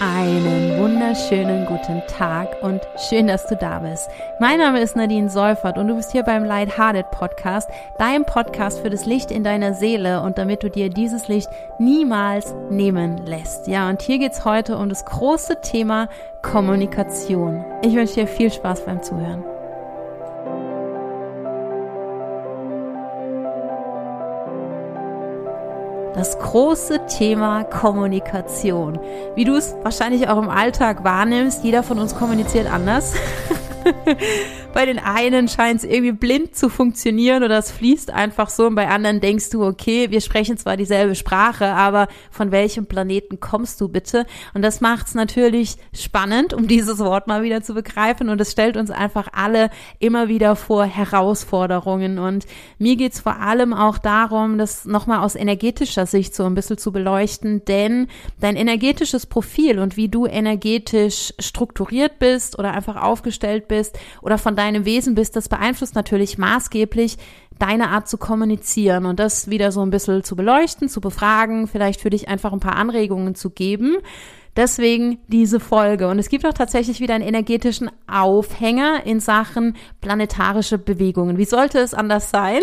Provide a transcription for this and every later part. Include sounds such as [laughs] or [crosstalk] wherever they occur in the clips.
Einen wunderschönen guten Tag und schön, dass du da bist. Mein Name ist Nadine Seufert und du bist hier beim Lighthearted Podcast, dein Podcast für das Licht in deiner Seele und damit du dir dieses Licht niemals nehmen lässt. Ja, und hier geht's heute um das große Thema Kommunikation. Ich wünsche dir viel Spaß beim Zuhören. Das große Thema Kommunikation. Wie du es wahrscheinlich auch im Alltag wahrnimmst, jeder von uns kommuniziert anders. [laughs] [laughs] bei den einen scheint es irgendwie blind zu funktionieren oder es fließt einfach so und bei anderen denkst du, okay, wir sprechen zwar dieselbe Sprache, aber von welchem Planeten kommst du bitte? Und das macht es natürlich spannend, um dieses Wort mal wieder zu begreifen und es stellt uns einfach alle immer wieder vor Herausforderungen und mir geht's vor allem auch darum, das nochmal aus energetischer Sicht so ein bisschen zu beleuchten, denn dein energetisches Profil und wie du energetisch strukturiert bist oder einfach aufgestellt bist oder von deinem Wesen bist, das beeinflusst natürlich maßgeblich deine Art zu kommunizieren und das wieder so ein bisschen zu beleuchten, zu befragen, vielleicht für dich einfach ein paar Anregungen zu geben. Deswegen diese Folge. Und es gibt auch tatsächlich wieder einen energetischen Aufhänger in Sachen planetarische Bewegungen. Wie sollte es anders sein?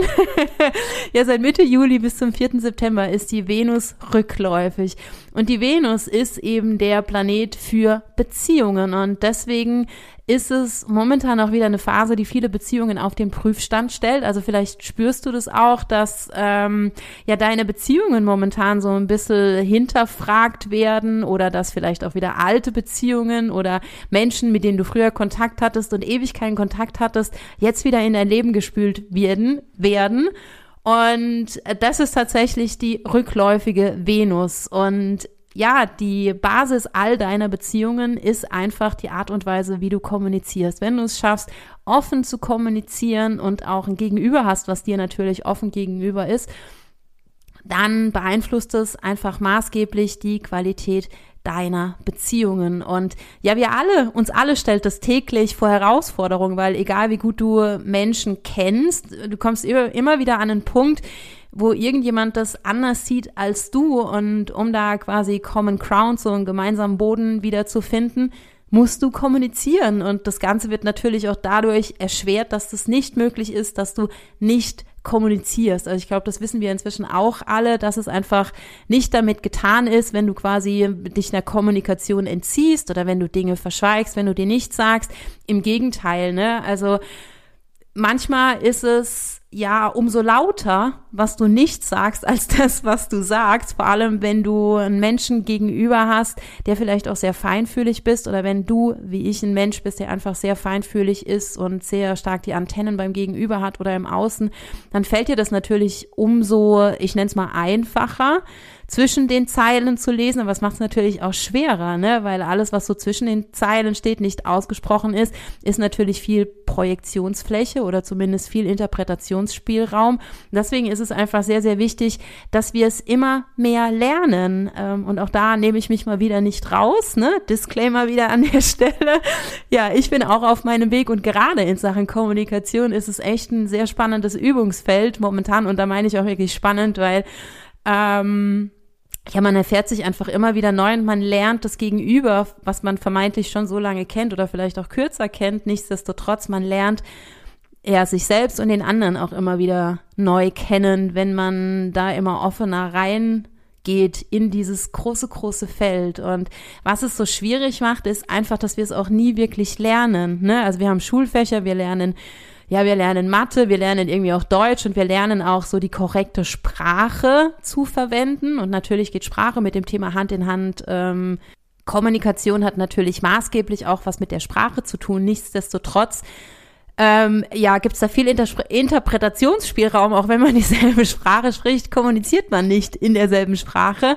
[laughs] ja, seit Mitte Juli bis zum 4. September ist die Venus rückläufig. Und die Venus ist eben der Planet für Beziehungen. Und deswegen ist es momentan auch wieder eine Phase, die viele Beziehungen auf den Prüfstand stellt. Also vielleicht spürst du das auch, dass ähm, ja deine Beziehungen momentan so ein bisschen hinterfragt werden oder dass vielleicht auch wieder alte Beziehungen oder Menschen, mit denen du früher Kontakt hattest und ewig keinen Kontakt hattest, jetzt wieder in dein Leben gespült werden, werden. Und das ist tatsächlich die rückläufige Venus. Und ja, die Basis all deiner Beziehungen ist einfach die Art und Weise, wie du kommunizierst. Wenn du es schaffst, offen zu kommunizieren und auch ein Gegenüber hast, was dir natürlich offen gegenüber ist, dann beeinflusst es einfach maßgeblich die Qualität deiner Beziehungen. Und ja, wir alle, uns alle stellt das täglich vor Herausforderungen, weil egal wie gut du Menschen kennst, du kommst immer wieder an einen Punkt, wo irgendjemand das anders sieht als du und um da quasi Common Ground, so einen gemeinsamen Boden wieder zu finden, musst du kommunizieren und das Ganze wird natürlich auch dadurch erschwert, dass das nicht möglich ist, dass du nicht kommunizierst. Also ich glaube, das wissen wir inzwischen auch alle, dass es einfach nicht damit getan ist, wenn du quasi dich einer Kommunikation entziehst oder wenn du Dinge verschweigst, wenn du dir nichts sagst. Im Gegenteil, ne? Also manchmal ist es ja umso lauter, was du nicht sagst, als das, was du sagst. Vor allem, wenn du einen Menschen gegenüber hast, der vielleicht auch sehr feinfühlig bist oder wenn du, wie ich, ein Mensch bist, der einfach sehr feinfühlig ist und sehr stark die Antennen beim Gegenüber hat oder im Außen, dann fällt dir das natürlich umso, ich nenne es mal einfacher, zwischen den Zeilen zu lesen, aber es macht es natürlich auch schwerer, ne? weil alles, was so zwischen den Zeilen steht, nicht ausgesprochen ist, ist natürlich viel Projektionsfläche oder zumindest viel Interpretationsspielraum. Deswegen ist es einfach sehr, sehr wichtig, dass wir es immer mehr lernen. Ähm, und auch da nehme ich mich mal wieder nicht raus. Ne? Disclaimer wieder an der [laughs] Stelle. Ja, ich bin auch auf meinem Weg und gerade in Sachen Kommunikation ist es echt ein sehr spannendes Übungsfeld momentan. Und da meine ich auch wirklich spannend, weil ähm, ja, man erfährt sich einfach immer wieder neu und man lernt das Gegenüber, was man vermeintlich schon so lange kennt oder vielleicht auch kürzer kennt. Nichtsdestotrotz, man lernt ja sich selbst und den anderen auch immer wieder neu kennen, wenn man da immer offener rein geht in dieses große, große Feld. Und was es so schwierig macht, ist einfach, dass wir es auch nie wirklich lernen. Ne? Also wir haben Schulfächer, wir lernen ja, wir lernen Mathe, wir lernen irgendwie auch Deutsch und wir lernen auch so die korrekte Sprache zu verwenden. Und natürlich geht Sprache mit dem Thema Hand in Hand. Ähm, Kommunikation hat natürlich maßgeblich auch was mit der Sprache zu tun. Nichtsdestotrotz ähm, ja, gibt es da viel Inter Interpretationsspielraum, auch wenn man dieselbe Sprache spricht, kommuniziert man nicht in derselben Sprache.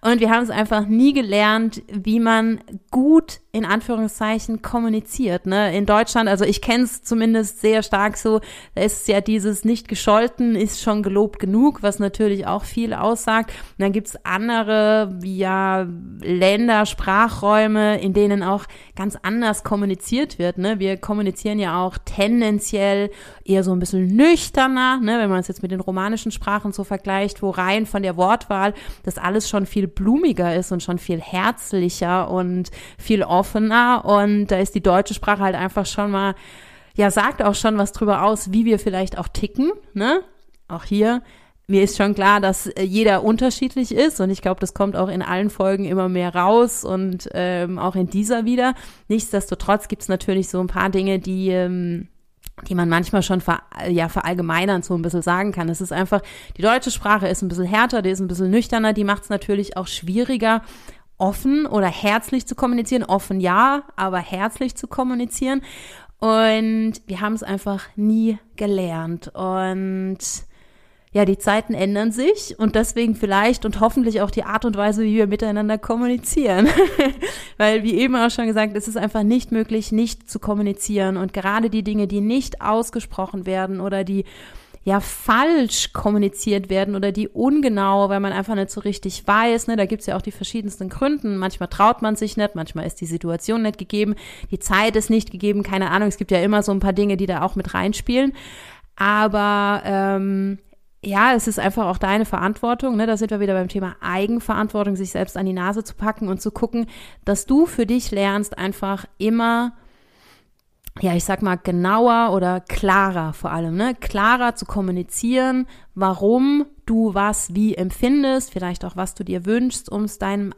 Und wir haben es einfach nie gelernt, wie man gut in Anführungszeichen kommuniziert. Ne? In Deutschland, also ich kenne es zumindest sehr stark so, da ist ja dieses nicht gescholten ist schon gelobt genug, was natürlich auch viel aussagt. Und dann gibt's andere, ja Länder, Sprachräume, in denen auch ganz anders kommuniziert wird. Ne? Wir kommunizieren ja auch tendenziell eher so ein bisschen nüchterner, ne, wenn man es jetzt mit den romanischen Sprachen so vergleicht, wo rein von der Wortwahl das alles schon viel blumiger ist und schon viel herzlicher und viel offener. Und da ist die deutsche Sprache halt einfach schon mal, ja, sagt auch schon was drüber aus, wie wir vielleicht auch ticken, ne? Auch hier mir ist schon klar, dass äh, jeder unterschiedlich ist und ich glaube, das kommt auch in allen Folgen immer mehr raus und ähm, auch in dieser wieder. Nichtsdestotrotz gibt es natürlich so ein paar Dinge, die ähm, die man manchmal schon ver, ja, verallgemeinern so ein bisschen sagen kann. Es ist einfach, die deutsche Sprache ist ein bisschen härter, die ist ein bisschen nüchterner, die macht es natürlich auch schwieriger, offen oder herzlich zu kommunizieren. Offen ja, aber herzlich zu kommunizieren. Und wir haben es einfach nie gelernt. Und ja, die Zeiten ändern sich und deswegen vielleicht und hoffentlich auch die Art und Weise, wie wir miteinander kommunizieren. [laughs] Weil, wie eben auch schon gesagt, es ist einfach nicht möglich, nicht zu kommunizieren. Und gerade die Dinge, die nicht ausgesprochen werden oder die ja falsch kommuniziert werden oder die ungenau, weil man einfach nicht so richtig weiß. Ne? Da gibt's ja auch die verschiedensten Gründen. Manchmal traut man sich nicht, manchmal ist die Situation nicht gegeben, die Zeit ist nicht gegeben, keine Ahnung. Es gibt ja immer so ein paar Dinge, die da auch mit reinspielen. Aber ähm, ja, es ist einfach auch deine Verantwortung. Ne? Da sind wir wieder beim Thema Eigenverantwortung, sich selbst an die Nase zu packen und zu gucken, dass du für dich lernst, einfach immer, ja, ich sag mal, genauer oder klarer vor allem, ne? Klarer zu kommunizieren, warum du was wie empfindest, vielleicht auch was du dir wünschst, um es deinem,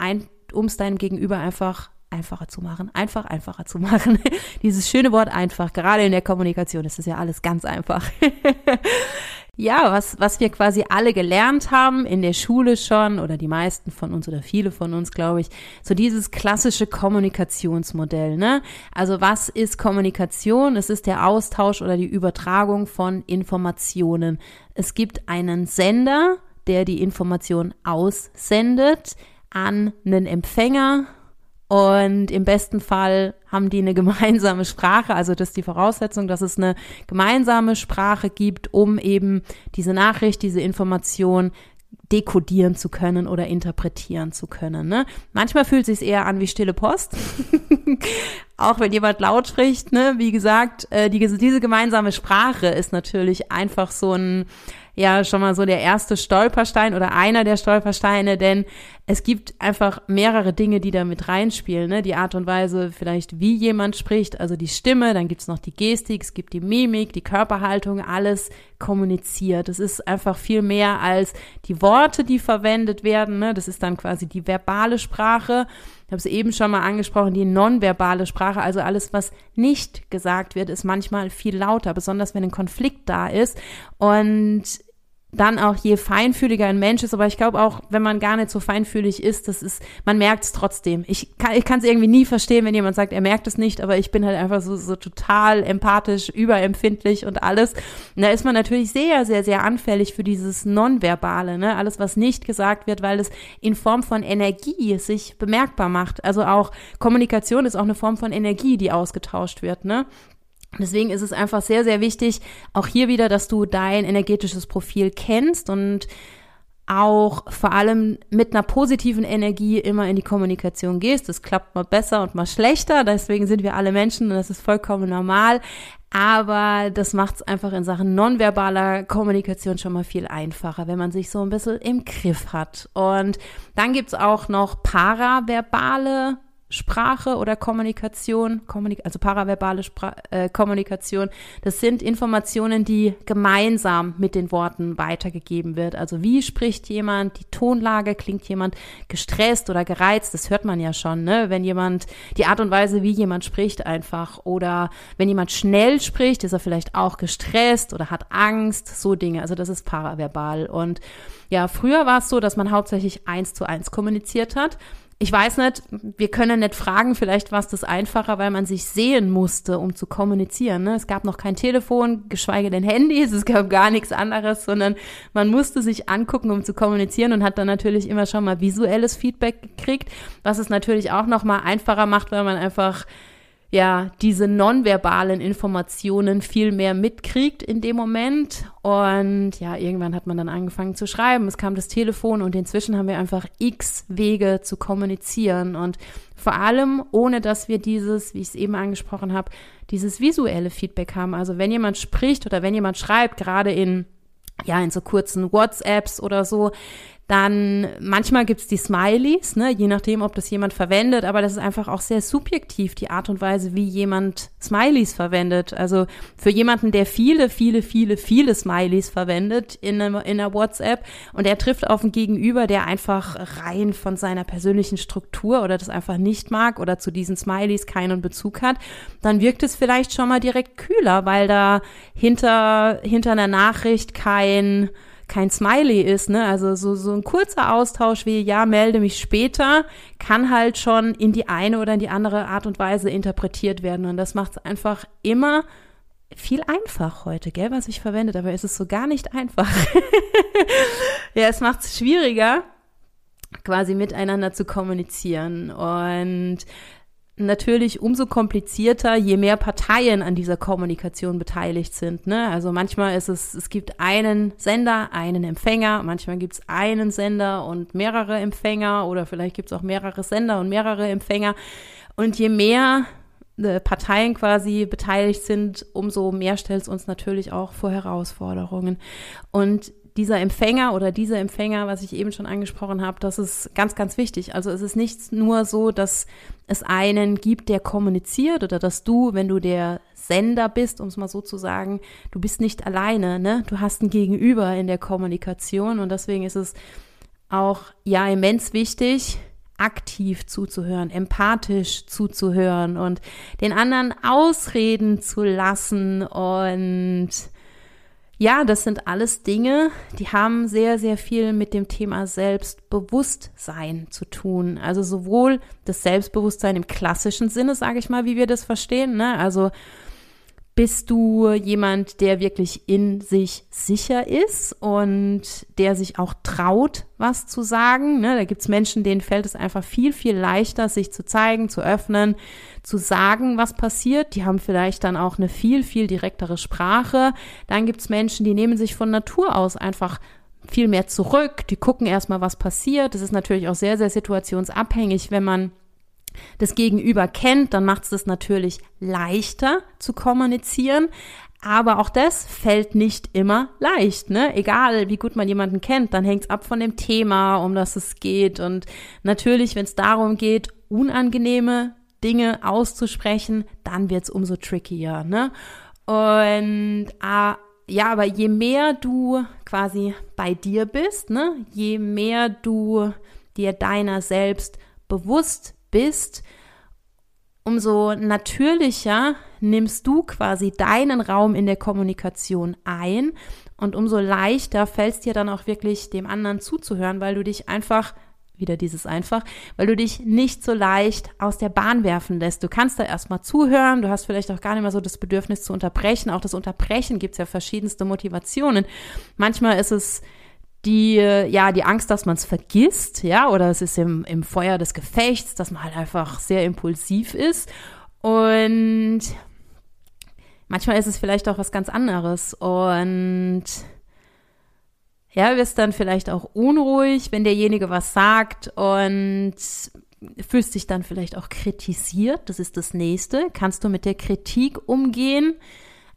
um es deinem Gegenüber einfach einfacher zu machen, einfach einfacher zu [laughs] machen. Dieses schöne Wort einfach, gerade in der Kommunikation ist das ja alles ganz einfach. [laughs] ja, was, was wir quasi alle gelernt haben in der Schule schon oder die meisten von uns oder viele von uns, glaube ich, so dieses klassische Kommunikationsmodell, ne? Also was ist Kommunikation? Es ist der Austausch oder die Übertragung von Informationen. Es gibt einen Sender, der die Information aussendet an einen Empfänger, und im besten Fall haben die eine gemeinsame Sprache, also das ist die Voraussetzung, dass es eine gemeinsame Sprache gibt, um eben diese Nachricht, diese Information dekodieren zu können oder interpretieren zu können. Ne? Manchmal fühlt es sich eher an wie stille Post, [laughs] auch wenn jemand laut spricht. Ne? Wie gesagt, äh, die, diese gemeinsame Sprache ist natürlich einfach so ein ja schon mal so der erste Stolperstein oder einer der Stolpersteine, denn es gibt einfach mehrere Dinge, die da mit reinspielen. Ne? Die Art und Weise vielleicht, wie jemand spricht, also die Stimme, dann gibt's noch die Gestik, es gibt die Mimik, die Körperhaltung, alles kommuniziert. Es ist einfach viel mehr als die Worte, die verwendet werden. Ne? Das ist dann quasi die verbale Sprache. Ich habe es eben schon mal angesprochen, die nonverbale Sprache, also alles, was nicht gesagt wird, ist manchmal viel lauter, besonders wenn ein Konflikt da ist. Und dann auch je feinfühliger ein Mensch ist, aber ich glaube auch, wenn man gar nicht so feinfühlig ist, das ist, man merkt es trotzdem. Ich kann ich kann es irgendwie nie verstehen, wenn jemand sagt, er merkt es nicht, aber ich bin halt einfach so, so total empathisch, überempfindlich und alles. Und da ist man natürlich sehr, sehr, sehr anfällig für dieses Nonverbale, ne? Alles, was nicht gesagt wird, weil es in Form von Energie sich bemerkbar macht. Also auch Kommunikation ist auch eine Form von Energie, die ausgetauscht wird, ne? Deswegen ist es einfach sehr, sehr wichtig, auch hier wieder, dass du dein energetisches Profil kennst und auch vor allem mit einer positiven Energie immer in die Kommunikation gehst. Das klappt mal besser und mal schlechter. Deswegen sind wir alle Menschen und das ist vollkommen normal. Aber das macht es einfach in Sachen nonverbaler Kommunikation schon mal viel einfacher, wenn man sich so ein bisschen im Griff hat. Und dann gibt's auch noch paraverbale Sprache oder Kommunikation, Kommunik also paraverbale Spra äh, Kommunikation, das sind Informationen, die gemeinsam mit den Worten weitergegeben wird. Also wie spricht jemand, die Tonlage, klingt jemand gestresst oder gereizt, das hört man ja schon, ne? wenn jemand, die Art und Weise, wie jemand spricht einfach. Oder wenn jemand schnell spricht, ist er vielleicht auch gestresst oder hat Angst, so Dinge, also das ist paraverbal. Und ja, früher war es so, dass man hauptsächlich eins zu eins kommuniziert hat ich weiß nicht, wir können nicht fragen, vielleicht war es das einfacher, weil man sich sehen musste, um zu kommunizieren. Ne? Es gab noch kein Telefon, geschweige denn Handys, [laughs] es gab gar nichts anderes, sondern man musste sich angucken, um zu kommunizieren und hat dann natürlich immer schon mal visuelles Feedback gekriegt, was es natürlich auch noch mal einfacher macht, weil man einfach ja, diese nonverbalen Informationen viel mehr mitkriegt in dem Moment. Und ja, irgendwann hat man dann angefangen zu schreiben. Es kam das Telefon und inzwischen haben wir einfach x Wege zu kommunizieren. Und vor allem, ohne dass wir dieses, wie ich es eben angesprochen habe, dieses visuelle Feedback haben. Also wenn jemand spricht oder wenn jemand schreibt, gerade in ja, in so kurzen WhatsApps oder so, dann manchmal gibt's die Smileys, ne, je nachdem, ob das jemand verwendet, aber das ist einfach auch sehr subjektiv, die Art und Weise, wie jemand Smileys verwendet. Also für jemanden, der viele, viele, viele, viele Smileys verwendet in einer, in einer WhatsApp und er trifft auf ein Gegenüber, der einfach rein von seiner persönlichen Struktur oder das einfach nicht mag oder zu diesen Smileys keinen Bezug hat, dann wirkt es vielleicht schon mal direkt kühler, weil da hinter, hinter einer Nachricht kein kein Smiley ist, ne? Also so, so ein kurzer Austausch wie, ja, melde mich später, kann halt schon in die eine oder in die andere Art und Weise interpretiert werden. Und das macht es einfach immer viel einfach heute, gell, was ich verwendet, aber es ist so gar nicht einfach. [laughs] ja, es macht es schwieriger, quasi miteinander zu kommunizieren. Und natürlich umso komplizierter, je mehr Parteien an dieser Kommunikation beteiligt sind. Ne? Also manchmal ist es, es gibt einen Sender, einen Empfänger, manchmal gibt es einen Sender und mehrere Empfänger oder vielleicht gibt es auch mehrere Sender und mehrere Empfänger. Und je mehr äh, Parteien quasi beteiligt sind, umso mehr stellt es uns natürlich auch vor Herausforderungen. Und dieser Empfänger oder dieser Empfänger, was ich eben schon angesprochen habe, das ist ganz, ganz wichtig. Also es ist nicht nur so, dass es einen gibt, der kommuniziert oder dass du, wenn du der Sender bist, um es mal so zu sagen, du bist nicht alleine, ne? Du hast ein Gegenüber in der Kommunikation und deswegen ist es auch ja immens wichtig, aktiv zuzuhören, empathisch zuzuhören und den anderen ausreden zu lassen und ja, das sind alles Dinge, die haben sehr, sehr viel mit dem Thema Selbstbewusstsein zu tun. Also sowohl das Selbstbewusstsein im klassischen Sinne, sage ich mal, wie wir das verstehen. Ne? Also bist du jemand, der wirklich in sich sicher ist und der sich auch traut, was zu sagen? Ne? Da gibt's Menschen, denen fällt es einfach viel, viel leichter, sich zu zeigen, zu öffnen, zu sagen, was passiert. Die haben vielleicht dann auch eine viel, viel direktere Sprache. Dann gibt's Menschen, die nehmen sich von Natur aus einfach viel mehr zurück. Die gucken erstmal, was passiert. Das ist natürlich auch sehr, sehr situationsabhängig, wenn man das Gegenüber kennt, dann macht es das natürlich leichter zu kommunizieren. Aber auch das fällt nicht immer leicht, ne? Egal, wie gut man jemanden kennt, dann hängt es ab von dem Thema, um das es geht. Und natürlich, wenn es darum geht, unangenehme Dinge auszusprechen, dann wird es umso trickier, ne? Und äh, ja, aber je mehr du quasi bei dir bist, ne, je mehr du dir deiner selbst bewusst bist, umso natürlicher nimmst du quasi deinen Raum in der Kommunikation ein und umso leichter fällt es dir dann auch wirklich dem anderen zuzuhören, weil du dich einfach wieder dieses einfach, weil du dich nicht so leicht aus der Bahn werfen lässt. Du kannst da erstmal zuhören, du hast vielleicht auch gar nicht mehr so das Bedürfnis zu unterbrechen. Auch das Unterbrechen gibt es ja verschiedenste Motivationen. Manchmal ist es die, ja, die Angst, dass man es vergisst, ja, oder es ist im, im Feuer des Gefechts, dass man halt einfach sehr impulsiv ist. Und manchmal ist es vielleicht auch was ganz anderes. Und ja, wirst dann vielleicht auch unruhig, wenn derjenige was sagt und fühlst dich dann vielleicht auch kritisiert. Das ist das nächste. Kannst du mit der Kritik umgehen?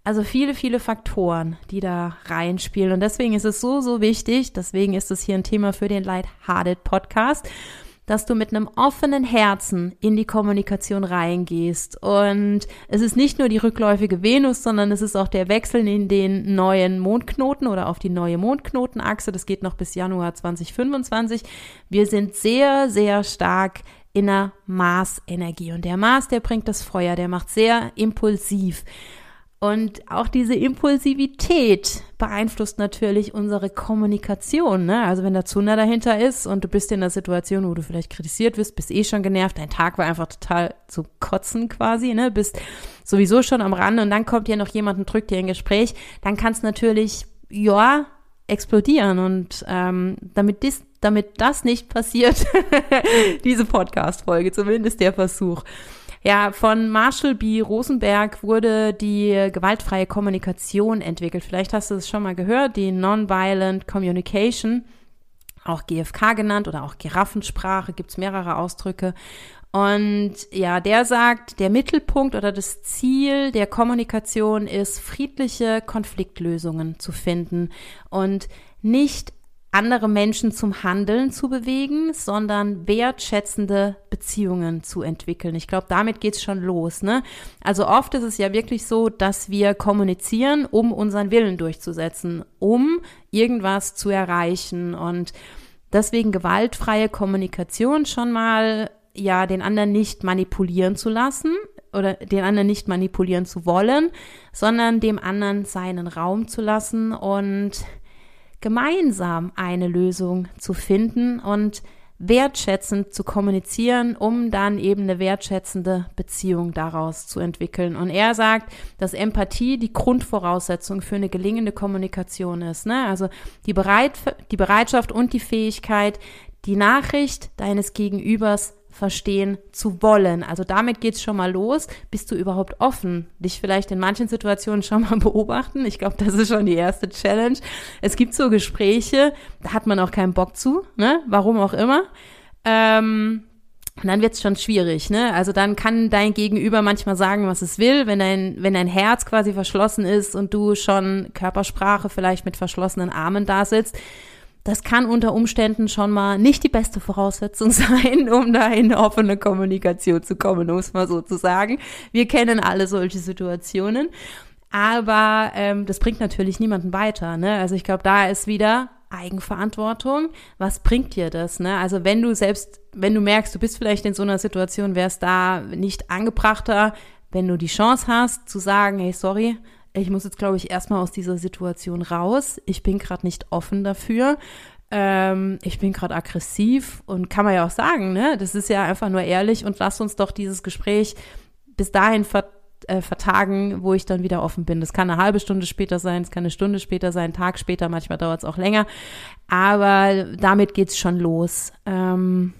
Also viele, viele Faktoren, die da reinspielen. Und deswegen ist es so, so wichtig, deswegen ist es hier ein Thema für den Lighthearted Podcast, dass du mit einem offenen Herzen in die Kommunikation reingehst. Und es ist nicht nur die rückläufige Venus, sondern es ist auch der Wechsel in den neuen Mondknoten oder auf die neue Mondknotenachse. Das geht noch bis Januar 2025. Wir sind sehr, sehr stark in der Mars-Energie. Und der Mars, der bringt das Feuer, der macht sehr impulsiv. Und auch diese Impulsivität beeinflusst natürlich unsere Kommunikation. Ne? Also wenn der Zunder dahinter ist und du bist in einer Situation, wo du vielleicht kritisiert wirst, bist eh schon genervt, dein Tag war einfach total zu kotzen quasi, ne? bist sowieso schon am Rande und dann kommt hier noch jemand und drückt dir ein Gespräch, dann kann es natürlich, ja, explodieren. Und ähm, damit, dies, damit das nicht passiert, [laughs] diese Podcast-Folge, zumindest der Versuch, Ja, von Marshall B. Rosenberg wurde die gewaltfreie Kommunikation entwickelt. Vielleicht hast du es schon mal gehört, die Nonviolent Communication, auch GFK genannt oder auch Giraffensprache, gibt's mehrere Ausdrücke. Und ja, der sagt, der Mittelpunkt oder das Ziel der Kommunikation ist, friedliche Konfliktlösungen zu finden und nicht andere Menschen zum Handeln zu bewegen, sondern wertschätzende Beziehungen zu entwickeln. Ich glaube, damit geht's schon los. Ne? Also oft ist es ja wirklich so, dass wir kommunizieren, um unseren Willen durchzusetzen, um irgendwas zu erreichen. Und deswegen gewaltfreie Kommunikation schon mal ja den anderen nicht manipulieren zu lassen oder den anderen nicht manipulieren zu wollen, sondern dem anderen seinen Raum zu lassen und gemeinsam eine Lösung zu finden und wertschätzend zu kommunizieren, um dann eben eine wertschätzende Beziehung daraus zu entwickeln. Und er sagt, dass Empathie die Grundvoraussetzung für eine gelingende Kommunikation ist. Ne? Also die, Bereit, die Bereitschaft und die Fähigkeit, die Nachricht deines Gegenübers verstehen zu wollen. Also damit geht's schon mal los. Bist du überhaupt offen? Dich vielleicht in manchen Situationen schon mal [laughs] beobachten. Ich glaube, das ist schon die erste Challenge. Es gibt so Gespräche, da hat man auch keinen Bock zu, ne? Warum auch immer. Ähm, und dann wird's schon schwierig, ne? Also dann kann dein Gegenüber manchmal sagen, was es will, wenn dein, wenn dein Herz quasi verschlossen ist und du schon Körpersprache vielleicht mit verschlossenen Armen da sitzt das kann unter Umständen schon mal nicht die beste Voraussetzung [laughs] sein, um da in offene Kommunikation zu kommen, um es mal so zu sagen. Wir kennen alle solche Situationen. Aber ähm, das bringt natürlich niemanden weiter. Ne? Also ich glaube, da ist wieder Eigenverantwortung. Was bringt dir das? Ne? Also wenn du selbst, wenn du merkst, du bist vielleicht in so einer Situation, wäre es da nicht angebrachter, wenn du die Chance hast zu sagen, hey, sorry, ich muss jetzt, glaube ich, erstmal aus dieser Situation raus. Ich bin gerade nicht offen dafür. Ähm, ich bin gerade aggressiv und kann man ja auch sagen, ne? Das ist ja einfach nur ehrlich und lass uns doch dieses Gespräch bis dahin ver äh, vertagen, wo ich dann wieder offen bin. Das kann eine halbe Stunde später sein, es kann eine Stunde später sein, Tag später, manchmal dauert es auch länger. Aber damit geht's schon los. Ähm,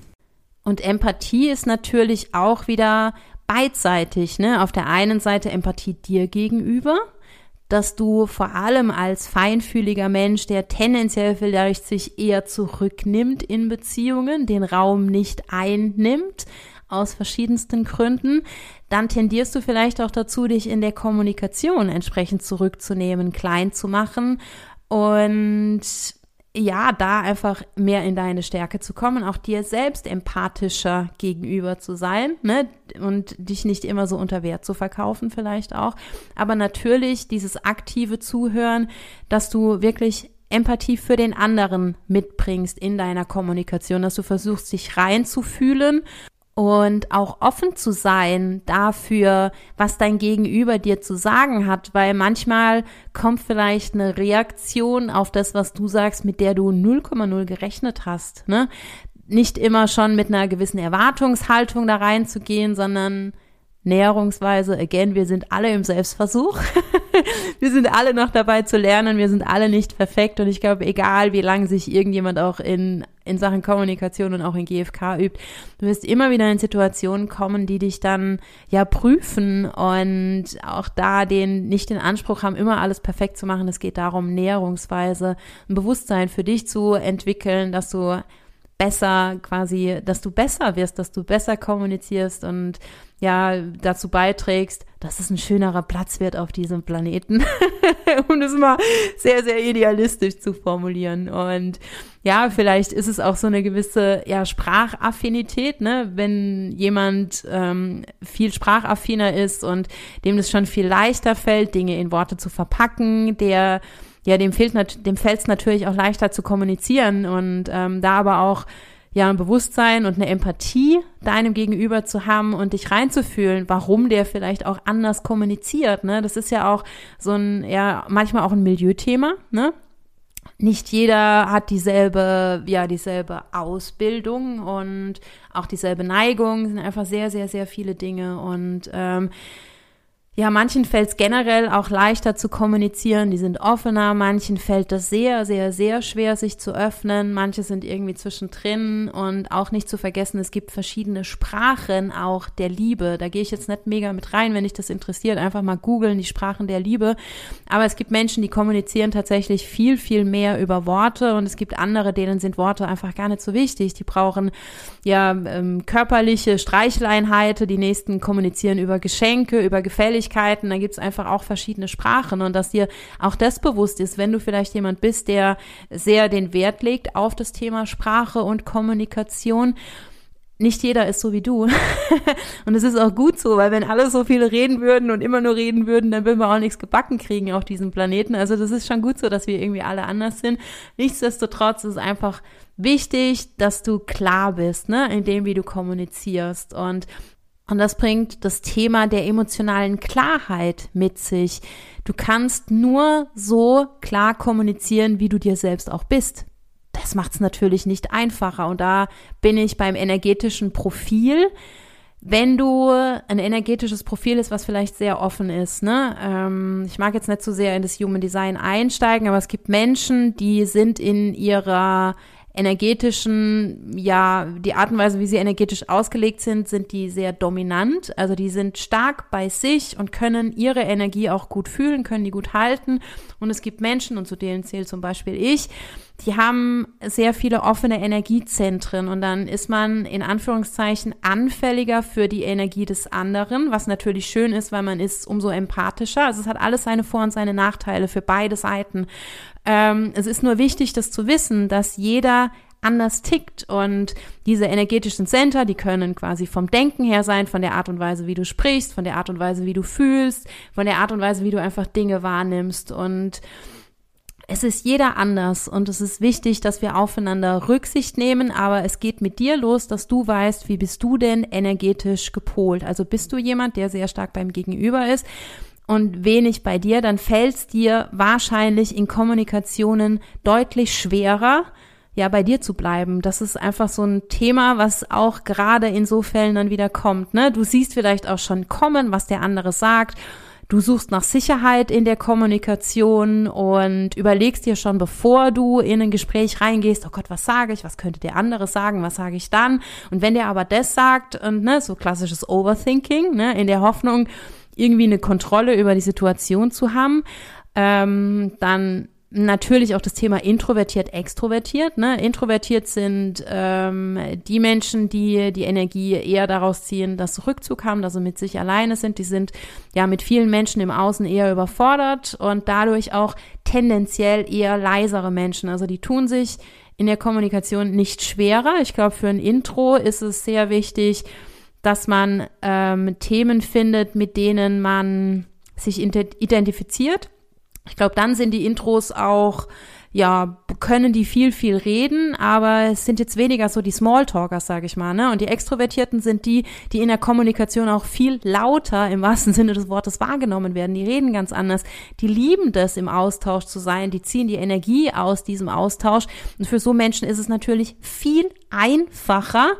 und Empathie ist natürlich auch wieder beidseitig. Ne? Auf der einen Seite Empathie dir gegenüber dass du vor allem als feinfühliger Mensch, der tendenziell vielleicht sich eher zurücknimmt in Beziehungen, den Raum nicht einnimmt, aus verschiedensten Gründen, dann tendierst du vielleicht auch dazu, dich in der Kommunikation entsprechend zurückzunehmen, klein zu machen und ja, da einfach mehr in deine Stärke zu kommen, auch dir selbst empathischer gegenüber zu sein, ne? Und dich nicht immer so unter Wert zu verkaufen, vielleicht auch. Aber natürlich dieses aktive Zuhören, dass du wirklich Empathie für den anderen mitbringst in deiner Kommunikation, dass du versuchst, dich reinzufühlen und auch offen zu sein dafür, was dein Gegenüber dir zu sagen hat, weil manchmal kommt vielleicht eine Reaktion auf das, was du sagst, mit der du 0,0 gerechnet hast, ne? Nicht immer schon mit einer gewissen Erwartungshaltung da reinzugehen, sondern Näherungsweise, again, wir sind alle im Selbstversuch. [laughs] wir sind alle noch dabei zu lernen, wir sind alle nicht perfekt und ich glaube, egal wie lange sich irgendjemand auch in, in Sachen Kommunikation und auch in GFK übt, du wirst immer wieder in Situationen kommen, die dich dann ja prüfen und auch da den nicht den Anspruch haben, immer alles perfekt zu machen. Es geht darum, näherungsweise ein Bewusstsein für dich zu entwickeln, dass du besser quasi, dass du besser wirst, dass du besser kommunizierst und ja, dazu beiträgst, dass es ein schönerer Platz wird auf diesem Planeten, [laughs] um es mal sehr, sehr idealistisch zu formulieren. Und ja, vielleicht ist es auch so eine gewisse ja, Sprachaffinität, ne? wenn jemand ähm, viel sprachaffiner ist und dem es schon viel leichter fällt, Dinge in Worte zu verpacken, der ja, dem fehlt dem fällt es natürlich auch leichter zu kommunizieren und ähm, da aber auch ja ein Bewusstsein und eine Empathie deinem Gegenüber zu haben und dich reinzufühlen, warum der vielleicht auch anders kommuniziert. Ne? Das ist ja auch so ein, ja, manchmal auch ein Milieuthema, ne? Nicht jeder hat dieselbe, ja, dieselbe Ausbildung und auch dieselbe Neigung, das sind einfach sehr, sehr, sehr viele Dinge und ähm, ja, manchen fällt es generell auch leichter zu kommunizieren, die sind offener, manchen fällt es sehr, sehr, sehr schwer, sich zu öffnen, manche sind irgendwie zwischendrin. Und auch nicht zu vergessen, es gibt verschiedene Sprachen auch der Liebe. Da gehe ich jetzt nicht mega mit rein, wenn dich das interessiert, einfach mal googeln, die Sprachen der Liebe. Aber es gibt Menschen, die kommunizieren tatsächlich viel, viel mehr über Worte. Und es gibt andere, denen sind Worte einfach gar nicht so wichtig. Die brauchen ja ähm, körperliche Streicheleinheiten, die nächsten kommunizieren über Geschenke, über Gefälligkeit Möglichkeiten, da gibt es einfach auch verschiedene Sprachen und dass dir auch das bewusst ist, wenn du vielleicht jemand bist, der sehr den Wert legt auf das Thema Sprache und Kommunikation, nicht jeder ist so wie du. [laughs] und es ist auch gut so, weil wenn alle so viele reden würden und immer nur reden würden, dann würden wir auch nichts gebacken kriegen auf diesem Planeten. Also das ist schon gut so, dass wir irgendwie alle anders sind. Nichtsdestotrotz ist einfach wichtig, dass du klar bist, ne, in dem, wie du kommunizierst. Und und das bringt das Thema der emotionalen Klarheit mit sich. Du kannst nur so klar kommunizieren, wie du dir selbst auch bist. Das macht es natürlich nicht einfacher. Und da bin ich beim energetischen Profil. Wenn du ein energetisches Profil ist, was vielleicht sehr offen ist, ne? Ähm, ich mag jetzt nicht so sehr in das Human Design einsteigen, aber es gibt Menschen, die sind in ihrer energetischen, ja, die Art und Weise, wie sie energetisch ausgelegt sind, sind die sehr dominant. Also die sind stark bei sich und können ihre Energie auch gut fühlen, können die gut halten. Und es gibt Menschen, und zu denen zählt zum Beispiel ich, die haben sehr viele offene Energiezentren und dann ist man in Anführungszeichen anfälliger für die Energie des anderen, was natürlich schön ist, weil man ist umso empathischer. Also es hat alles seine Vor- und seine Nachteile für beide Seiten. Ähm, es ist nur wichtig, das zu wissen, dass jeder anders tickt. Und diese energetischen Center, die können quasi vom Denken her sein, von der Art und Weise, wie du sprichst, von der Art und Weise, wie du fühlst, von der Art und Weise, wie du einfach Dinge wahrnimmst. Und es ist jeder anders. Und es ist wichtig, dass wir aufeinander Rücksicht nehmen, aber es geht mit dir los, dass du weißt, wie bist du denn energetisch gepolt? Also bist du jemand, der sehr stark beim Gegenüber ist und wenig bei dir, dann fällt es dir wahrscheinlich in Kommunikationen deutlich schwerer, ja, bei dir zu bleiben. Das ist einfach so ein Thema, was auch gerade in so Fällen dann wieder kommt. Ne? Du siehst vielleicht auch schon kommen, was der andere sagt. Du suchst nach Sicherheit in der Kommunikation und überlegst dir schon, bevor du in ein Gespräch reingehst, oh Gott, was sage ich, was könnte der andere sagen, was sage ich dann? Und wenn der aber das sagt, und ne, so klassisches Overthinking, ne, in der Hoffnung, irgendwie eine Kontrolle über die Situation zu haben, ähm, dann natürlich auch das Thema introvertiert, extrovertiert. Ne? Introvertiert sind ähm, die Menschen, die die Energie eher daraus ziehen, dass sie Rückzug haben, dass sie mit sich alleine sind. Die sind ja mit vielen Menschen im Außen eher überfordert und dadurch auch tendenziell eher leisere Menschen. Also die tun sich in der Kommunikation nicht schwerer. Ich glaube, für ein Intro ist es sehr wichtig, dass man ähm, Themen findet, mit denen man sich identifiziert. Ich glaube, dann sind die Intros auch, ja, können die viel, viel reden, aber es sind jetzt weniger so die Smalltalkers, sage ich mal. Ne? Und die Extrovertierten sind die, die in der Kommunikation auch viel lauter im wahrsten [laughs] Sinne des Wortes wahrgenommen werden. Die reden ganz anders. Die lieben das, im Austausch zu sein. Die ziehen die Energie aus diesem Austausch. Und für so Menschen ist es natürlich viel einfacher,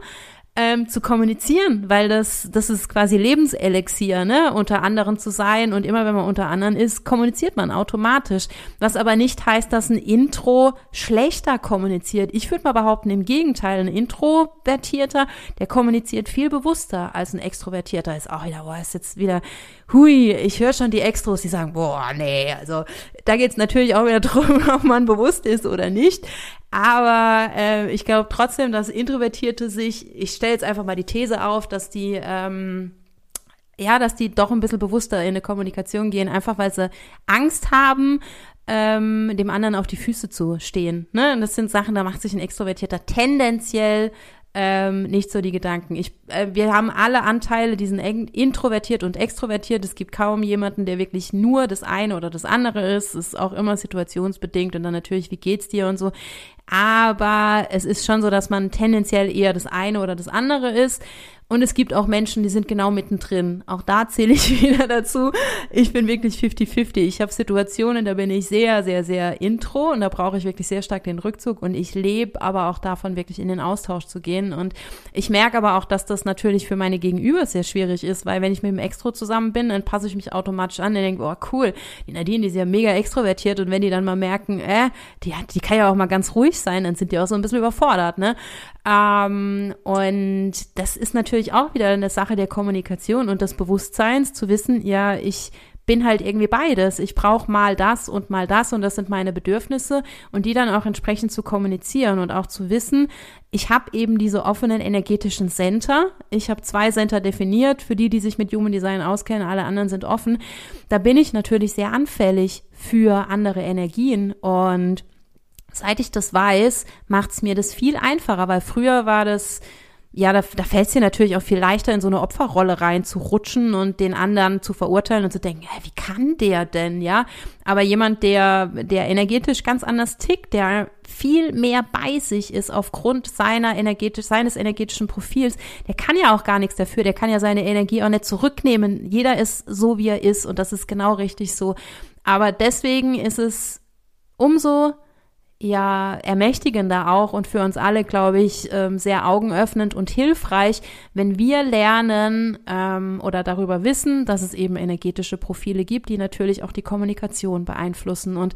ähm, zu kommunizieren, weil das, das ist quasi Lebenselixier, ne, unter anderen zu sein und immer wenn man unter anderen ist, kommuniziert man automatisch. Was aber nicht heißt, dass ein Intro schlechter kommuniziert. Ich würde mal behaupten, im Gegenteil, ein Introvertierter, der kommuniziert viel bewusster als ein Extrovertierter. Ist auch wieder, boah, ist jetzt wieder, hui, ich höre schon die Extros, die sagen, boah, nee, also da geht's natürlich auch wieder [laughs] drum, ob man bewusst ist oder nicht. Aber äh, ich glaube trotzdem, dass Introvertierte sich, ich stelle jetzt einfach mal die These auf, dass die ähm, ja, dass die doch ein bisschen bewusster in eine Kommunikation gehen, einfach weil sie Angst haben, ähm, dem anderen auf die Füße zu stehen. Ne? Und das sind Sachen, da macht sich ein Extrovertierter tendenziell ähm, nicht so die Gedanken. Ich, äh, wir haben alle Anteile, die sind introvertiert und extrovertiert. Es gibt kaum jemanden, der wirklich nur das eine oder das andere ist. Es ist auch immer situationsbedingt und dann natürlich, wie geht's dir und so. Aber es ist schon so, dass man tendenziell eher das eine oder das andere ist. Und es gibt auch Menschen, die sind genau mittendrin. Auch da zähle ich [laughs] wieder dazu. Ich bin wirklich 50-50. Ich habe Situationen, da bin ich sehr, sehr, sehr intro und da brauche ich wirklich sehr stark den Rückzug und ich lebe aber auch davon, wirklich in den Austausch zu gehen. Und ich merke aber auch, dass das natürlich für meine Gegenüber sehr schwierig ist, weil wenn ich mit dem Extro zusammen bin, dann passe ich mich automatisch an und denke, oh cool, die Nadine, die ist ja mega extrovertiert und wenn die dann mal merken, äh, die, die kann ja auch mal ganz ruhig sein, dann sind die auch so ein bisschen überfordert, ne? Ähm, und das ist natürlich auch wieder eine Sache der Kommunikation und des Bewusstseins, zu wissen, ja, ich bin halt irgendwie beides. Ich brauche mal das und mal das und das sind meine Bedürfnisse und die dann auch entsprechend zu kommunizieren und auch zu wissen, ich habe eben diese offenen energetischen Center. Ich habe zwei Center definiert, für die, die sich mit Human Design auskennen, alle anderen sind offen. Da bin ich natürlich sehr anfällig für andere Energien und seit ich das weiß, macht es mir das viel einfacher, weil früher war das, ja, da, da fällt es dir natürlich auch viel leichter, in so eine Opferrolle reinzurutschen und den anderen zu verurteilen und zu denken, ja, wie kann der denn, ja? Aber jemand, der, der energetisch ganz anders tickt, der viel mehr bei sich ist aufgrund seiner energetisch, seines energetischen Profils, der kann ja auch gar nichts dafür, der kann ja seine Energie auch nicht zurücknehmen. Jeder ist so, wie er ist und das ist genau richtig so. Aber deswegen ist es umso ja ermächtigender auch und für uns alle, glaube ich, ähm, sehr augenöffnend und hilfreich, wenn wir lernen ähm, oder darüber wissen, dass es eben energetische Profile gibt, die natürlich auch die Kommunikation beeinflussen und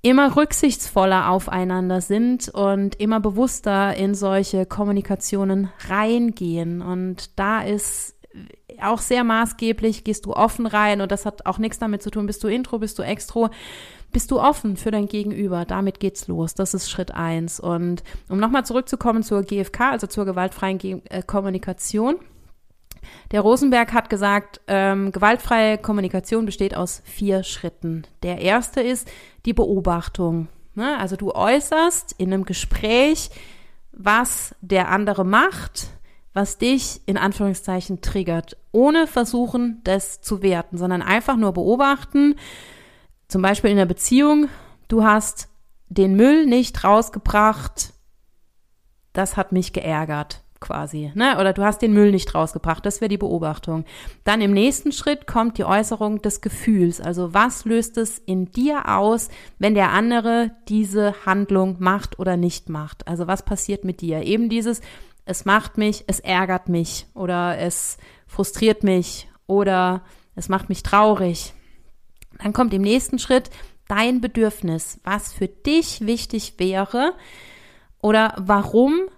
immer rücksichtsvoller aufeinander sind und immer bewusster in solche Kommunikationen reingehen. Und da ist auch sehr maßgeblich, gehst du offen rein und das hat auch nichts damit zu tun, bist du Intro, bist du Extro, bist du offen für dein Gegenüber? Damit geht's los. Das ist Schritt eins. Und um nochmal zurückzukommen zur GFK, also zur gewaltfreien Ge äh, Kommunikation. Der Rosenberg hat gesagt, ähm, gewaltfreie Kommunikation besteht aus vier Schritten. Der erste ist die Beobachtung. Ne? Also du äußerst in einem Gespräch, was der andere macht, was dich in Anführungszeichen triggert, ohne versuchen, das zu werten, sondern einfach nur beobachten, zum Beispiel in der Beziehung, du hast den Müll nicht rausgebracht, das hat mich geärgert quasi, ne? Oder du hast den Müll nicht rausgebracht, das wäre die Beobachtung. Dann im nächsten Schritt kommt die Äußerung des Gefühls. Also was löst es in dir aus, wenn der andere diese Handlung macht oder nicht macht? Also was passiert mit dir? Eben dieses, es macht mich, es ärgert mich oder es frustriert mich oder es macht mich traurig. Dann kommt im nächsten Schritt dein Bedürfnis, was für dich wichtig wäre oder warum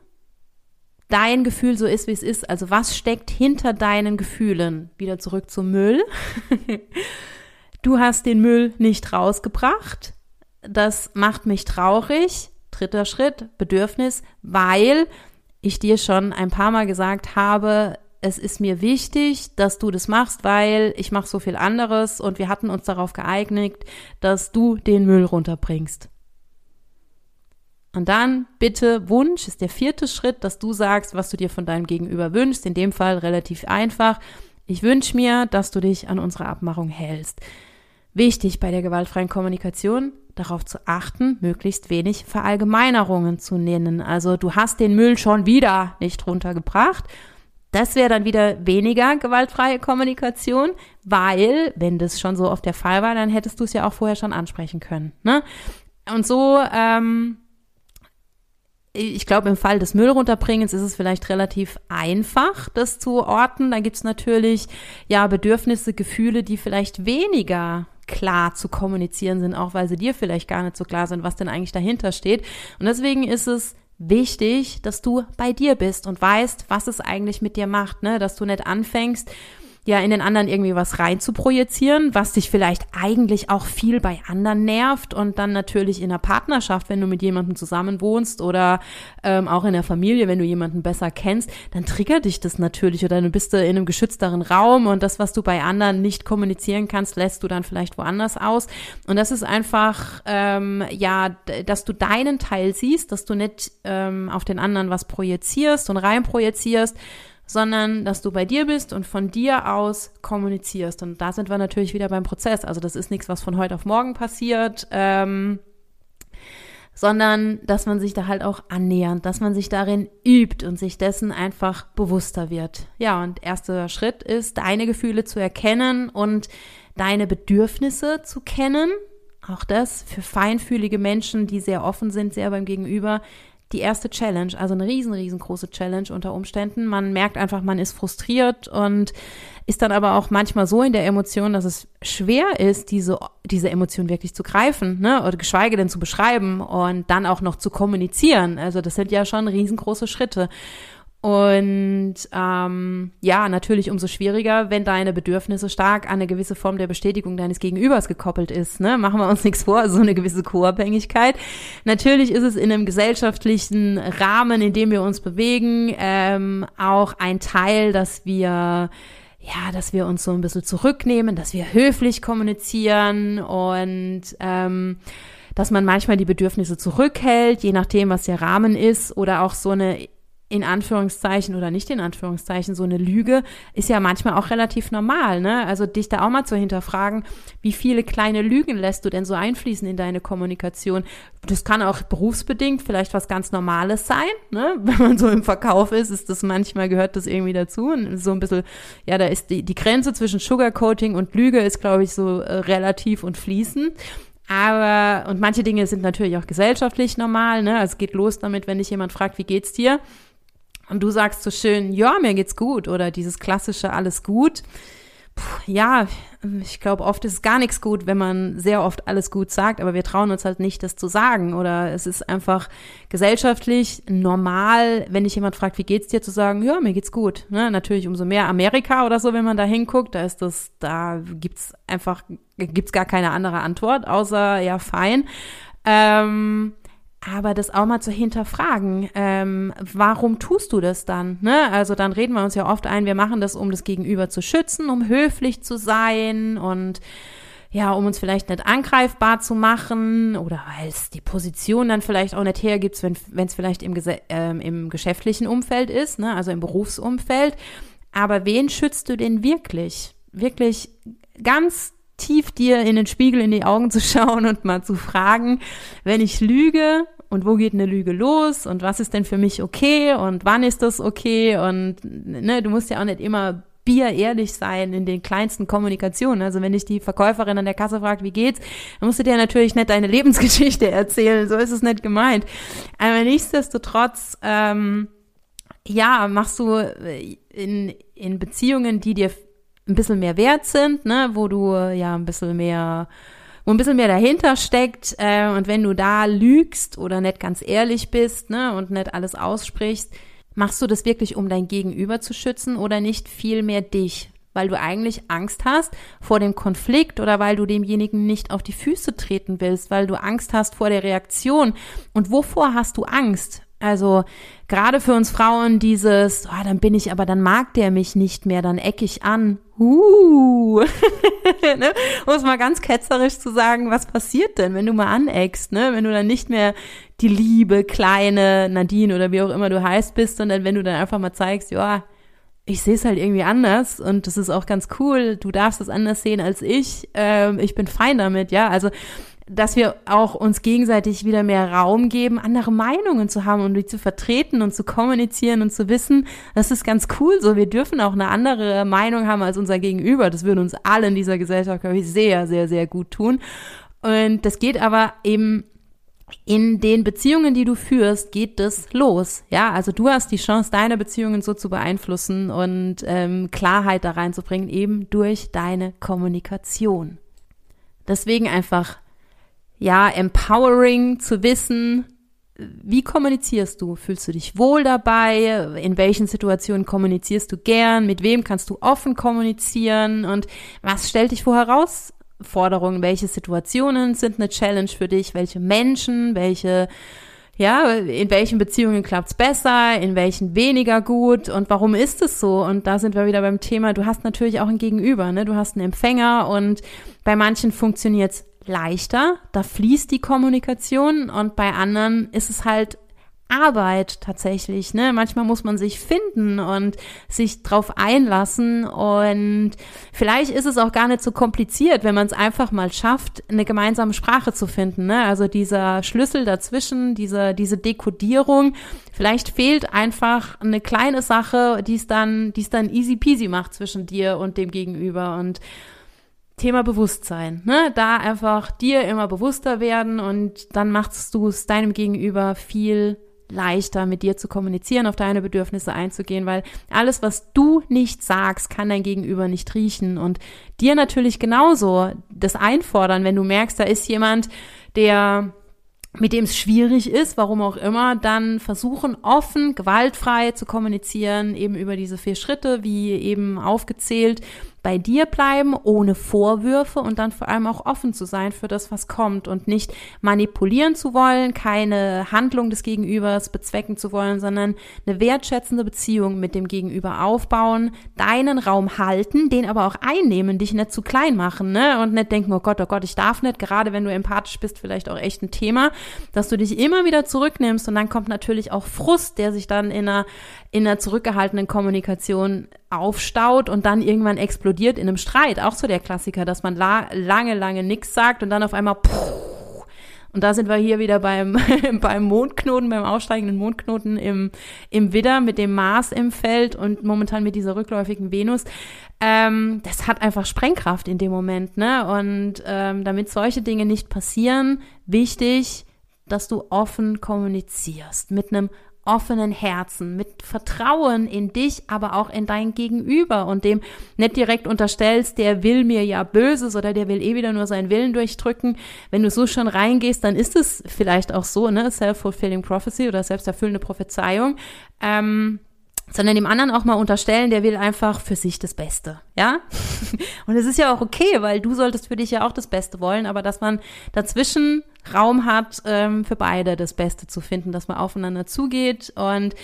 dein Gefühl so ist, wie es ist. Also was steckt hinter deinen Gefühlen? Wieder zurück zum Müll. [laughs] du hast den Müll nicht rausgebracht. Das macht mich traurig. Dritter Schritt, Bedürfnis, weil ich dir schon ein paar Mal gesagt habe, es ist mir wichtig, dass du das machst, weil ich mache so viel anderes und wir hatten uns darauf geeignet, dass du den Müll runterbringst. Und dann bitte Wunsch ist der vierte Schritt, dass du sagst, was du dir von deinem Gegenüber wünschst. In dem Fall relativ einfach. Ich wünsche mir, dass du dich an unsere Abmachung hältst. Wichtig bei der gewaltfreien Kommunikation, darauf zu achten, möglichst wenig Verallgemeinerungen zu nennen. Also du hast den Müll schon wieder nicht runtergebracht das wäre dann wieder weniger gewaltfreie Kommunikation, weil, wenn das schon so oft der Fall war, dann hättest du es ja auch vorher schon ansprechen können. Ne? Und so, ähm, ich glaube, im Fall des Müllrunterbringens ist es vielleicht relativ einfach, das zu orten. Da gibt es natürlich ja Bedürfnisse, Gefühle, die vielleicht weniger klar zu kommunizieren sind, auch weil sie dir vielleicht gar nicht so klar sind, was denn eigentlich dahinter steht. Und deswegen ist es wichtig, dass du bei dir bist und weißt, was es eigentlich mit dir macht, ne? Dass du nicht anfängst, ja in den anderen irgendwie was rein zu projizieren, was dich vielleicht eigentlich auch viel bei anderen nervt und dann natürlich in der Partnerschaft, wenn du mit jemandem zusammen wohnst oder ähm, auch in der Familie, wenn du jemanden besser kennst, dann triggert dich das natürlich oder du bist in einem geschützteren Raum und das, was du bei anderen nicht kommunizieren kannst, lässt du dann vielleicht woanders aus. Und das ist einfach ähm, ja, dass du deinen Teil siehst, dass du nicht ähm, auf den anderen was projizierst und rein projizierst, sondern dass du bei dir bist und von dir aus kommunizierst. Und da sind wir natürlich wieder beim Prozess. Also das ist nichts, was von heute auf morgen passiert, ähm, sondern dass man sich da halt auch annähernd, dass man sich darin übt und sich dessen einfach bewusster wird. Ja, und erster Schritt ist, deine Gefühle zu erkennen und deine Bedürfnisse zu kennen. Auch das für feinfühlige Menschen, die sehr offen sind, sehr beim Gegenüber, die erste Challenge, also eine riesen, riesengroße Challenge unter Umständen. Man merkt einfach, man ist frustriert und ist dann aber auch manchmal so in der Emotion, dass es schwer ist, diese, diese Emotion wirklich zu greifen, ne, oder geschweige denn zu beschreiben und dann auch noch zu kommunizieren. Also das sind ja schon riesengroße Schritte. Und ähm, ja, natürlich umso schwieriger, wenn deine Bedürfnisse stark an eine gewisse Form der Bestätigung deines Gegenübers gekoppelt ist. Ne? Machen wir uns [laughs] nichts vor, so eine gewisse Co-Abhängigkeit. Natürlich ist es in einem gesellschaftlichen Rahmen, in dem wir uns bewegen, ähm, auch ein Teil, dass wir ja, dass wir uns so ein bisschen zurücknehmen, dass wir höflich kommunizieren und ähm, dass man manchmal die Bedürfnisse zurückhält, je nachdem, was der Rahmen ist, oder auch so eine in Anführungszeichen oder nicht in Anführungszeichen so eine Lüge ist ja manchmal auch relativ normal, ne? Also dich da auch mal zu hinterfragen, wie viele kleine Lügen lässt du denn so einfließen in deine Kommunikation? Das kann auch berufsbedingt vielleicht was ganz Normales sein, ne? [laughs] Wenn man so im Verkauf ist, ist das manchmal gehört das irgendwie dazu und so ein bisschen, ja, da ist die, die Grenze zwischen Sugarcoating und Lüge ist, glaube ich, so äh, relativ und fließend. Aber, und manche Dinge sind natürlich auch gesellschaftlich normal, ne? Also es geht los damit, wenn dich jemand fragt, wie geht's dir? Und du sagst so schön, ja, mir geht's gut oder dieses klassische alles gut. Puh, ja, ich glaube, oft ist gar nichts gut, wenn man sehr oft alles gut sagt, aber wir trauen uns halt nicht, das zu sagen. Oder es ist einfach gesellschaftlich normal, wenn dich jemand fragt, wie geht's dir, zu sagen, ja, mir geht's gut. Ne? Natürlich umso mehr Amerika oder so, wenn man da hinguckt, da ist das, da gibt's einfach, gibt's gar keine andere Antwort, außer ja, fein. Ähm, aber das auch mal zu hinterfragen, ähm, warum tust du das dann? Ne? Also dann reden wir uns ja oft ein, wir machen das, um das Gegenüber zu schützen, um höflich zu sein und ja, um uns vielleicht nicht angreifbar zu machen oder weil es die Position dann vielleicht auch nicht hergibt, wenn es vielleicht im, ähm, im geschäftlichen Umfeld ist, ne? also im Berufsumfeld. Aber wen schützt du denn wirklich? Wirklich ganz tief dir in den Spiegel in die Augen zu schauen und mal zu fragen, wenn ich lüge, und wo geht eine Lüge los und was ist denn für mich okay und wann ist das okay und ne, du musst ja auch nicht immer bierehrlich sein in den kleinsten Kommunikationen. Also wenn dich die Verkäuferin an der Kasse fragt, wie geht's, dann musst du dir natürlich nicht deine [laughs] Lebensgeschichte erzählen. So ist es nicht gemeint. Aber nichtsdestotrotz, ähm, ja, machst du in, in Beziehungen, die dir ein bisschen mehr wert sind, ne, wo du ja ein bisschen mehr wo ein bisschen mehr dahinter steckt. Äh, und wenn du da lügst oder nicht ganz ehrlich bist ne, und nicht alles aussprichst, machst du das wirklich, um dein Gegenüber zu schützen oder nicht viel mehr dich? Weil du eigentlich Angst hast vor dem Konflikt oder weil du demjenigen nicht auf die Füße treten willst, weil du Angst hast vor der Reaktion. Und wovor hast du Angst? Also gerade für uns Frauen dieses, oh, dann bin ich, aber dann mag der mich nicht mehr, dann eck ich an. Uh, [laughs] ne? um es mal ganz ketzerisch zu sagen, was passiert denn, wenn du mal aneckst, ne? Wenn du dann nicht mehr die liebe, kleine Nadine oder wie auch immer du heißt bist, sondern wenn du dann einfach mal zeigst, ja, ich sehe es halt irgendwie anders und das ist auch ganz cool. Du darfst es anders sehen als ich. Ähm, ich bin fein damit, ja. Also dass wir auch uns gegenseitig wieder mehr Raum geben, andere Meinungen zu haben und die zu vertreten und zu kommunizieren und zu wissen, das ist ganz cool so. Wir dürfen auch eine andere Meinung haben als unser Gegenüber. Das würde uns alle in dieser Gesellschaft, glaube ich, sehr, sehr, sehr gut tun. Und das geht aber eben in den Beziehungen, die du führst, geht das los. Ja, also du hast die Chance, deine Beziehungen so zu beeinflussen und ähm, Klarheit da reinzubringen, eben durch deine Kommunikation. Deswegen einfach ja, empowering zu wissen, wie kommunizierst du? Fühlst du dich wohl dabei? In welchen Situationen kommunizierst du gern? Mit wem kannst du offen kommunizieren? Und was stellt dich vor Herausforderungen? Welche Situationen sind eine Challenge für dich? Welche Menschen? Welche, ja, in welchen Beziehungen klappt's besser? In welchen weniger gut? Und warum ist es so? Und da sind wir wieder beim Thema, du hast natürlich auch ein Gegenüber, ne? Du hast einen Empfänger und bei manchen funktioniert's leichter, da fließt die Kommunikation und bei anderen ist es halt Arbeit tatsächlich. Ne? Manchmal muss man sich finden und sich drauf einlassen. Und vielleicht ist es auch gar nicht so kompliziert, wenn man es einfach mal schafft, eine gemeinsame Sprache zu finden. Ne? Also dieser Schlüssel dazwischen, diese, diese Dekodierung. Vielleicht fehlt einfach eine kleine Sache, die es dann, die es dann easy peasy macht zwischen dir und dem Gegenüber. Und Thema Bewusstsein, ne? Da einfach dir immer bewusster werden und dann machst du es deinem Gegenüber viel leichter mit dir zu kommunizieren, auf deine Bedürfnisse einzugehen, weil alles, was du nicht sagst, kann dein Gegenüber nicht riechen und dir natürlich genauso das einfordern, wenn du merkst, da ist jemand, der mit dem es schwierig ist, warum auch immer, dann versuchen offen, gewaltfrei zu kommunizieren, eben über diese vier Schritte, wie eben aufgezählt, bei dir bleiben, ohne Vorwürfe und dann vor allem auch offen zu sein für das, was kommt und nicht manipulieren zu wollen, keine Handlung des Gegenübers bezwecken zu wollen, sondern eine wertschätzende Beziehung mit dem Gegenüber aufbauen, deinen Raum halten, den aber auch einnehmen, dich nicht zu klein machen, ne? Und nicht denken, oh Gott, oh Gott, ich darf nicht, gerade wenn du empathisch bist, vielleicht auch echt ein Thema, dass du dich immer wieder zurücknimmst und dann kommt natürlich auch Frust, der sich dann in einer, in einer zurückgehaltenen Kommunikation aufstaut und dann irgendwann explodiert in einem Streit. Auch so der Klassiker, dass man la lange, lange nichts sagt und dann auf einmal puh, und da sind wir hier wieder beim, [laughs] beim Mondknoten, beim aussteigenden Mondknoten im, im Widder mit dem Mars im Feld und momentan mit dieser rückläufigen Venus. Ähm, das hat einfach Sprengkraft in dem Moment, ne? Und ähm, damit solche Dinge nicht passieren, wichtig, dass du offen kommunizierst mit einem offenen Herzen, mit Vertrauen in dich, aber auch in dein Gegenüber und dem nicht direkt unterstellst, der will mir ja Böses oder der will eh wieder nur seinen Willen durchdrücken. Wenn du so schon reingehst, dann ist es vielleicht auch so, ne, self-fulfilling prophecy oder selbsterfüllende Prophezeiung. Ähm, sondern dem anderen auch mal unterstellen, der will einfach für sich das Beste, ja? [laughs] Und es ist ja auch okay, weil du solltest für dich ja auch das Beste wollen, aber dass man dazwischen Raum hat, ähm, für beide das Beste zu finden, dass man aufeinander zugeht und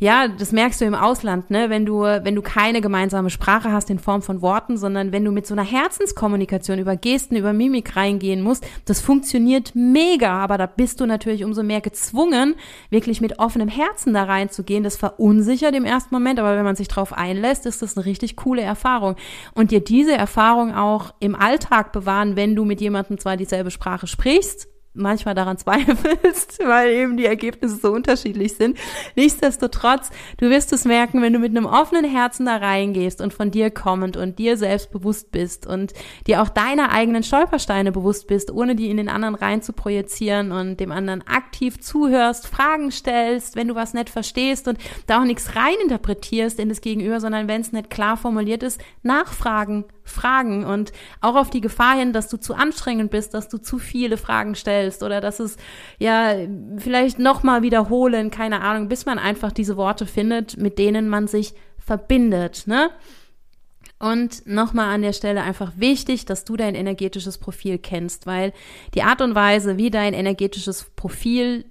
ja, das merkst du im Ausland, ne, wenn du, wenn du keine gemeinsame Sprache hast in Form von Worten, sondern wenn du mit so einer Herzenskommunikation über Gesten, über Mimik reingehen musst, das funktioniert mega, aber da bist du natürlich umso mehr gezwungen, wirklich mit offenem Herzen da reinzugehen. Das verunsichert im ersten Moment, aber wenn man sich drauf einlässt, ist das eine richtig coole Erfahrung. Und dir diese Erfahrung auch im Alltag bewahren, wenn du mit jemandem zwar dieselbe Sprache sprichst, manchmal daran [laughs] zweifelst, weil eben die Ergebnisse so unterschiedlich sind. Nichtsdestotrotz, du wirst es merken, wenn du mit einem offenen Herzen da reingehst und von dir kommend und dir selbst bewusst bist und dir auch deiner eigenen Stolpersteine bewusst bist, ohne die in den anderen rein zu projizieren und dem anderen aktiv zuhörst, Fragen stellst, wenn du was nicht verstehst und da auch nichts reininterpretierst in das Gegenüber, sondern wenn es nicht klar formuliert ist, nachfragen, fragen und auch auf die Gefahr hin, dass du zu anstrengend bist, dass du zu viele Fragen stellst oder dass es ja vielleicht nochmal wiederholen, keine Ahnung, bis man einfach diese Worte findet, mit denen man sich verbindet, ne? Und nochmal an der Stelle einfach wichtig, dass du dein energetisches Profil kennst, weil die Art und Weise, wie dein energetisches Profil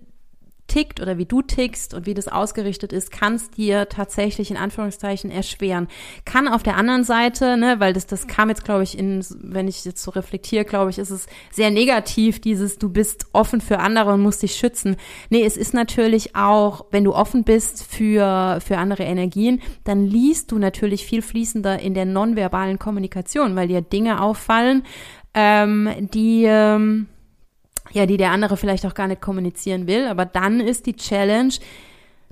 tickt oder wie du tickst und wie das ausgerichtet ist, kann es dir tatsächlich in Anführungszeichen erschweren. Kann auf der anderen Seite, ne, weil das, das kam jetzt, glaube ich, in, wenn ich jetzt so reflektiere, glaube ich, ist es sehr negativ, dieses, du bist offen für andere und musst dich schützen. Nee, es ist natürlich auch, wenn du offen bist für, für andere Energien, dann liest du natürlich viel fließender in der nonverbalen Kommunikation, weil dir Dinge auffallen, ähm, die, ähm, ja, die der andere vielleicht auch gar nicht kommunizieren will. Aber dann ist die Challenge,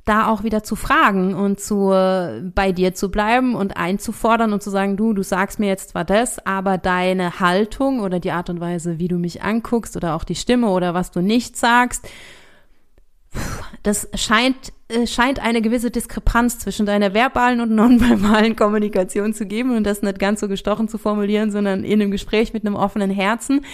da auch wieder zu fragen und zu bei dir zu bleiben und einzufordern und zu sagen, du, du sagst mir jetzt zwar das, aber deine Haltung oder die Art und Weise, wie du mich anguckst oder auch die Stimme oder was du nicht sagst, das scheint äh, scheint eine gewisse Diskrepanz zwischen deiner verbalen und nonverbalen Kommunikation zu geben und das nicht ganz so gestochen zu formulieren, sondern in einem Gespräch mit einem offenen Herzen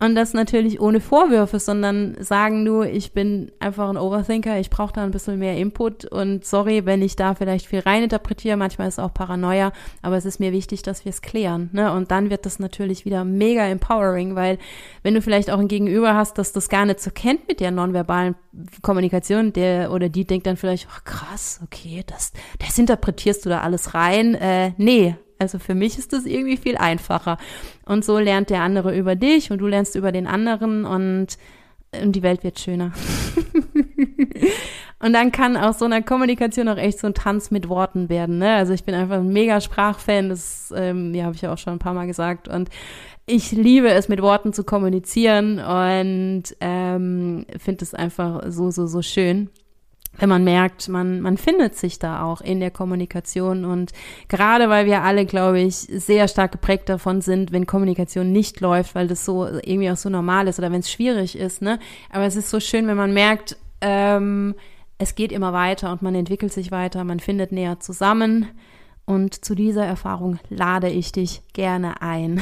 und das natürlich ohne Vorwürfe, sondern sagen du, ich bin einfach ein Overthinker, ich brauche da ein bisschen mehr Input und sorry, wenn ich da vielleicht viel reininterpretiere, manchmal ist es auch Paranoia, aber es ist mir wichtig, dass wir es klären, ne? Und dann wird das natürlich wieder mega empowering, weil wenn du vielleicht auch ein Gegenüber hast, das das gar nicht so kennt mit der nonverbalen Kommunikation, der oder die denkt dann vielleicht, ach krass, okay, das, das interpretierst du da alles rein. Äh, nee, also für mich ist das irgendwie viel einfacher. Und so lernt der andere über dich und du lernst über den anderen und, und die Welt wird schöner. [laughs] Und dann kann aus so einer Kommunikation auch echt so ein Tanz mit Worten werden. Ne? Also ich bin einfach ein mega Sprachfan, das ähm, ja, habe ich ja auch schon ein paar Mal gesagt. Und ich liebe es, mit Worten zu kommunizieren und ähm, finde es einfach so, so, so schön wenn man merkt, man, man findet sich da auch in der Kommunikation und gerade weil wir alle, glaube ich, sehr stark geprägt davon sind, wenn Kommunikation nicht läuft, weil das so irgendwie auch so normal ist oder wenn es schwierig ist, ne? Aber es ist so schön, wenn man merkt, ähm, es geht immer weiter und man entwickelt sich weiter, man findet näher zusammen. Und zu dieser Erfahrung lade ich dich gerne ein.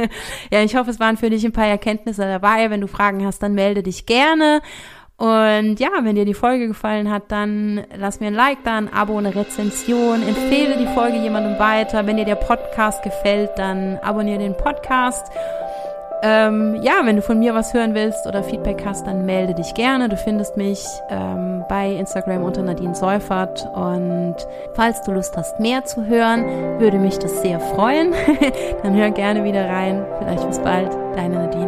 [laughs] ja, ich hoffe, es waren für dich ein paar Erkenntnisse dabei. Wenn du Fragen hast, dann melde dich gerne. Und ja, wenn dir die Folge gefallen hat, dann lass mir ein Like da, ein Abo, eine Rezension. Empfehle die Folge jemandem weiter. Wenn dir der Podcast gefällt, dann abonniere den Podcast. Ähm, ja, wenn du von mir was hören willst oder Feedback hast, dann melde dich gerne. Du findest mich ähm, bei Instagram unter Nadine Seufert. Und falls du Lust hast, mehr zu hören, würde mich das sehr freuen. [laughs] dann hör gerne wieder rein. Vielleicht bis bald. Deine Nadine.